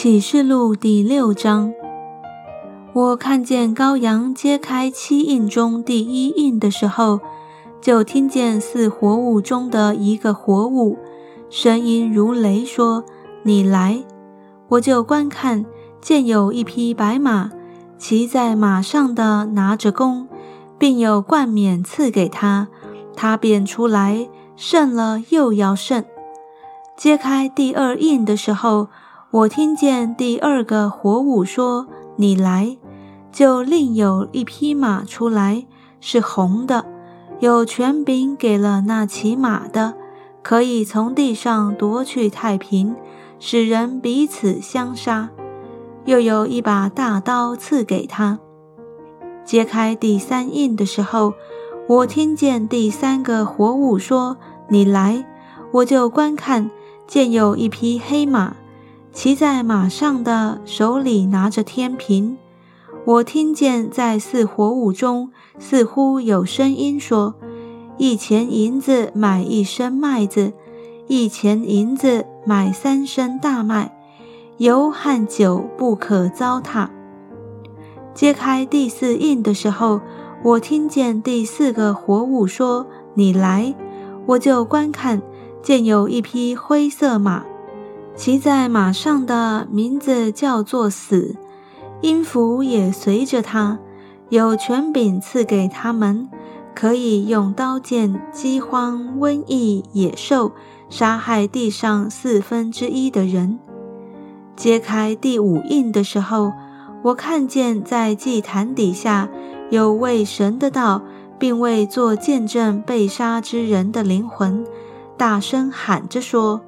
启示录第六章，我看见羔羊揭开七印中第一印的时候，就听见似活物中的一个活物，声音如雷，说：“你来！”我就观看，见有一匹白马，骑在马上的拿着弓，并有冠冕赐给他，他便出来，胜了又要胜。揭开第二印的时候。我听见第二个活物说：“你来。”就另有一匹马出来，是红的，有权柄给了那骑马的，可以从地上夺去太平，使人彼此相杀。又有一把大刀赐给他。揭开第三印的时候，我听见第三个活物说：“你来。”我就观看，见有一匹黑马。骑在马上的手里拿着天平，我听见在四活物中似乎有声音说：“一钱银子买一升麦子，一钱银子买三升大麦，油和酒不可糟蹋。”揭开第四印的时候，我听见第四个活物说：“你来。”我就观看，见有一匹灰色马。骑在马上的名字叫做死，音符也随着他，有权柄赐给他们，可以用刀剑、饥荒、瘟疫、野兽杀害地上四分之一的人。揭开第五印的时候，我看见在祭坛底下有为神的道，并为做见证被杀之人的灵魂，大声喊着说。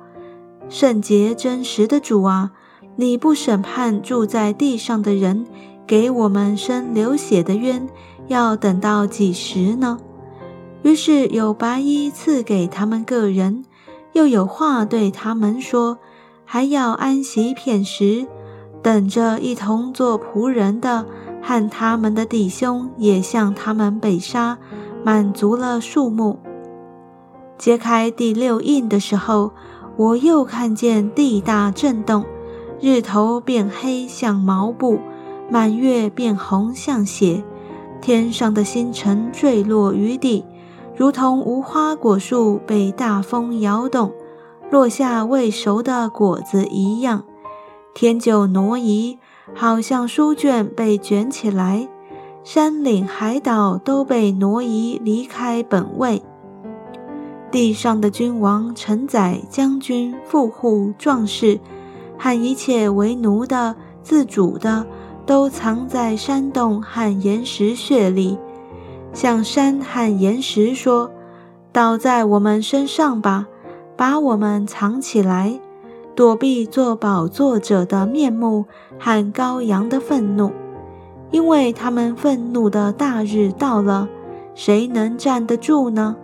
圣洁真实的主啊，你不审判住在地上的人，给我们生流血的冤，要等到几时呢？于是有白衣赐给他们个人，又有话对他们说，还要安息片时，等着一同做仆人的和他们的弟兄也向他们被杀，满足了数目。揭开第六印的时候。我又看见地大震动，日头变黑像毛布，满月变红像血，天上的星辰坠落于地，如同无花果树被大风摇动，落下未熟的果子一样。天就挪移，好像书卷被卷起来，山岭海岛都被挪移离开本位。地上的君王、臣宰、将军、富户、壮士，和一切为奴的、自主的，都藏在山洞和岩石穴里，向山和岩石说：“倒在我们身上吧，把我们藏起来，躲避做宝座者的面目和羔羊的愤怒，因为他们愤怒的大日到了，谁能站得住呢？”